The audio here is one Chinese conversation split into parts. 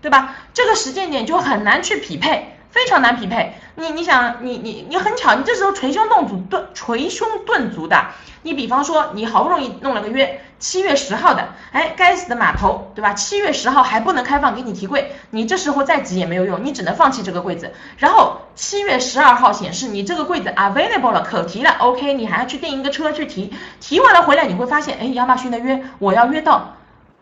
对吧？这个时间点就很难去匹配。非常难匹配，你你想你你你很巧，你这时候捶胸顿足顿捶胸顿足的，你比方说你好不容易弄了个约，七月十号的，哎，该死的码头，对吧？七月十号还不能开放给你提柜，你这时候再急也没有用，你只能放弃这个柜子。然后七月十二号显示你这个柜子 available 了，可提了，OK，你还要去订一个车去提，提完了回来你会发现，哎，亚马逊的约我要约到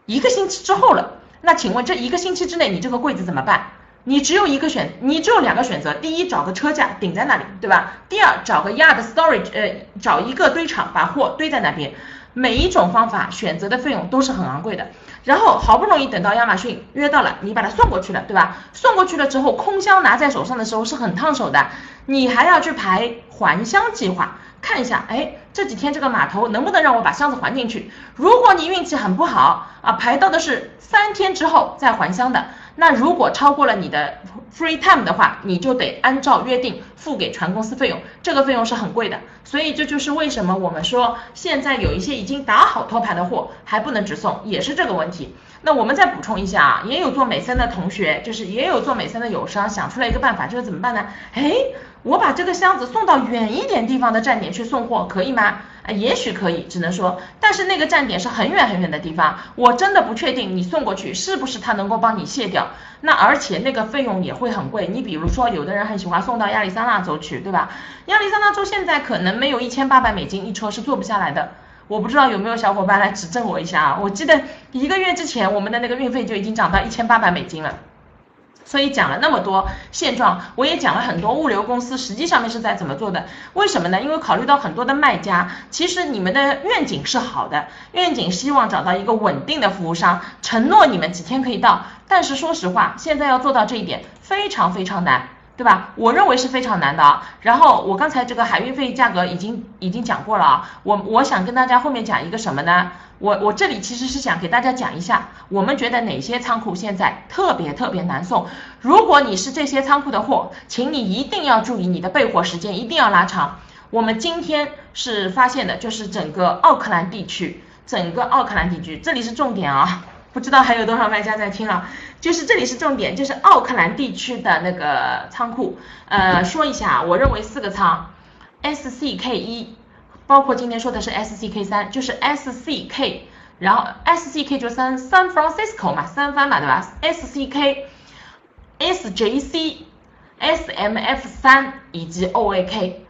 一个星期之后了，那请问这一个星期之内你这个柜子怎么办？你只有一个选，你只有两个选择。第一，找个车架顶在那里，对吧？第二，找个 yard storage，呃，找一个堆场把货堆在那边。每一种方法选择的费用都是很昂贵的。然后好不容易等到亚马逊约到了，你把它送过去了，对吧？送过去了之后，空箱拿在手上的时候是很烫手的，你还要去排还箱计划，看一下，哎，这几天这个码头能不能让我把箱子还进去？如果你运气很不好啊，排到的是三天之后再还箱的。那如果超过了你的 free time 的话，你就得按照约定付给船公司费用，这个费用是很贵的。所以这就是为什么我们说现在有一些已经打好托盘的货还不能直送，也是这个问题。那我们再补充一下啊，也有做美森的同学，就是也有做美森的友商想出来一个办法，就是怎么办呢？哎，我把这个箱子送到远一点地方的站点去送货，可以吗？啊，也许可以，只能说，但是那个站点是很远很远的地方，我真的不确定你送过去是不是他能够帮你卸掉。那而且那个费用也会很贵。你比如说，有的人很喜欢送到亚利桑那州去，对吧？亚利桑那州现在可能没有一千八百美金一车是坐不下来的。我不知道有没有小伙伴来指正我一下啊？我记得一个月之前我们的那个运费就已经涨到一千八百美金了。所以讲了那么多现状，我也讲了很多物流公司实际上面是在怎么做的。为什么呢？因为考虑到很多的卖家，其实你们的愿景是好的，愿景希望找到一个稳定的服务商，承诺你们几天可以到。但是说实话，现在要做到这一点非常非常难。对吧？我认为是非常难的啊。然后我刚才这个海运费价格已经已经讲过了啊。我我想跟大家后面讲一个什么呢？我我这里其实是想给大家讲一下，我们觉得哪些仓库现在特别特别难送。如果你是这些仓库的货，请你一定要注意你的备货时间一定要拉长。我们今天是发现的就是整个奥克兰地区，整个奥克兰地区，这里是重点啊。不知道还有多少卖家在听啊？就是这里是重点，就是奥克兰地区的那个仓库，呃，说一下，我认为四个仓，S C K 一，包括今天说的是 S C K 三，就是 S C K，然后 S C K 就三 San Francisco 嘛，三番嘛，对吧？S C K，S J C，S M F 三以及 O A K，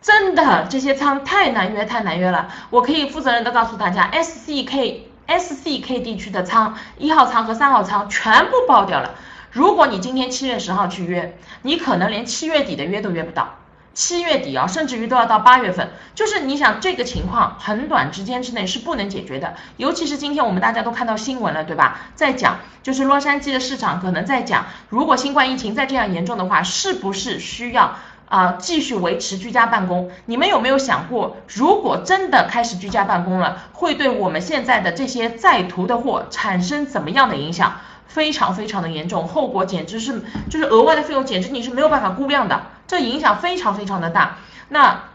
真的这些仓太难约，太难约了。我可以负责任的告诉大家，S C K。S C K 地区的仓，一号仓和三号仓全部爆掉了。如果你今天七月十号去约，你可能连七月底的约都约不到。七月底啊，甚至于都要到八月份。就是你想这个情况，很短时间之内是不能解决的。尤其是今天我们大家都看到新闻了，对吧？在讲就是洛杉矶的市场可能在讲，如果新冠疫情再这样严重的话，是不是需要？啊，继续维持居家办公，你们有没有想过，如果真的开始居家办公了，会对我们现在的这些在途的货产生怎么样的影响？非常非常的严重，后果简直是，就是额外的费用，简直你是没有办法估量的，这影响非常非常的大。那。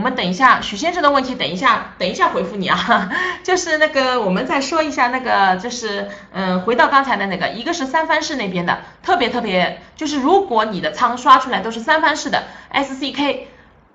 我们等一下，许先生的问题，等一下，等一下回复你啊。就是那个，我们再说一下那个，就是嗯，回到刚才的那个，一个是三藩市那边的，特别特别，就是如果你的仓刷出来都是三藩市的 SCK。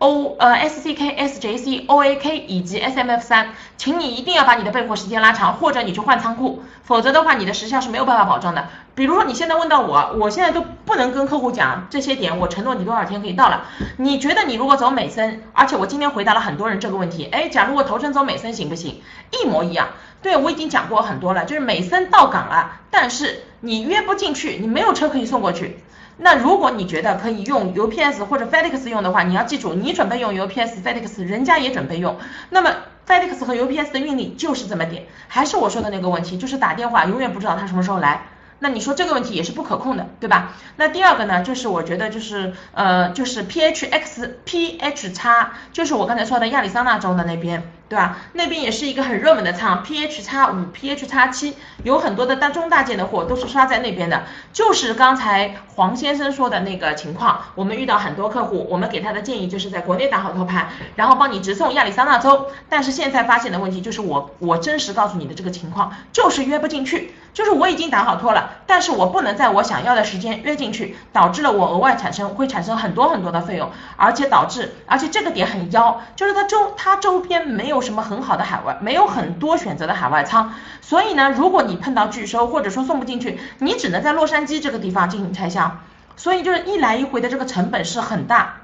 O 呃 S C K S J C O A K 以及 S M F 三，请你一定要把你的备货时间拉长，或者你去换仓库，否则的话你的时效是没有办法保障的。比如说你现在问到我，我现在都不能跟客户讲这些点，我承诺你多少天可以到了。你觉得你如果走美森，而且我今天回答了很多人这个问题，哎，假如我头程走美森行不行？一模一样。对我已经讲过很多了，就是美森到港了，但是你约不进去，你没有车可以送过去。那如果你觉得可以用 UPS 或者 FedEx 用的话，你要记住，你准备用 UPS、FedEx，人家也准备用。那么 FedEx 和 UPS 的运力就是这么点，还是我说的那个问题，就是打电话永远不知道他什么时候来。那你说这个问题也是不可控的，对吧？那第二个呢，就是我觉得就是呃，就是 PHX PH 叉，就是我刚才说的亚利桑那州的那边，对吧？那边也是一个很热门的仓，PH 叉五 PH 叉七，有很多的大中大件的货都是刷在那边的。就是刚才黄先生说的那个情况，我们遇到很多客户，我们给他的建议就是在国内打好托盘，然后帮你直送亚利桑那州。但是现在发现的问题就是我我真实告诉你的这个情况，就是约不进去。就是我已经打好托了，但是我不能在我想要的时间约进去，导致了我额外产生会产生很多很多的费用，而且导致而且这个点很妖，就是它周它周边没有什么很好的海外，没有很多选择的海外仓，所以呢，如果你碰到拒收或者说送不进去，你只能在洛杉矶这个地方进行拆箱，所以就是一来一回的这个成本是很大。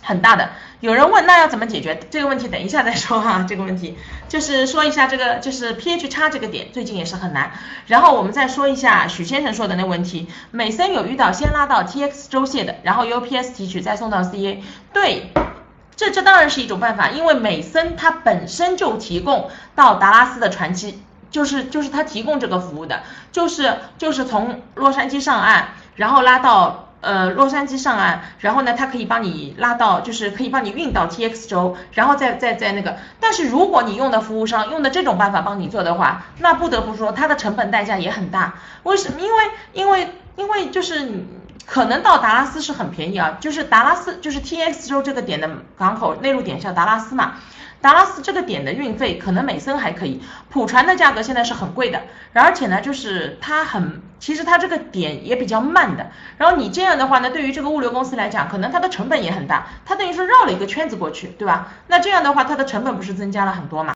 很大的，有人问那要怎么解决这个问题？等一下再说哈，这个问题就是说一下这个就是 pH 差这个点最近也是很难。然后我们再说一下许先生说的那问题，美森有遇到先拉到 TX 周线的，然后 UPS 提取再送到 CA，对，这这当然是一种办法，因为美森它本身就提供到达拉斯的船机，就是就是它提供这个服务的，就是就是从洛杉矶上岸，然后拉到。呃，洛杉矶上岸，然后呢，它可以帮你拉到，就是可以帮你运到 T X 州，然后再再再那个。但是如果你用的服务商用的这种办法帮你做的话，那不得不说它的成本代价也很大。为什么？因为因为因为就是可能到达拉斯是很便宜啊，就是达拉斯就是 T X 州这个点的港口内陆点叫达拉斯嘛。达拉斯这个点的运费可能美森还可以，普船的价格现在是很贵的，而且呢，就是它很，其实它这个点也比较慢的，然后你这样的话呢，对于这个物流公司来讲，可能它的成本也很大，它等于说绕了一个圈子过去，对吧？那这样的话，它的成本不是增加了很多嘛？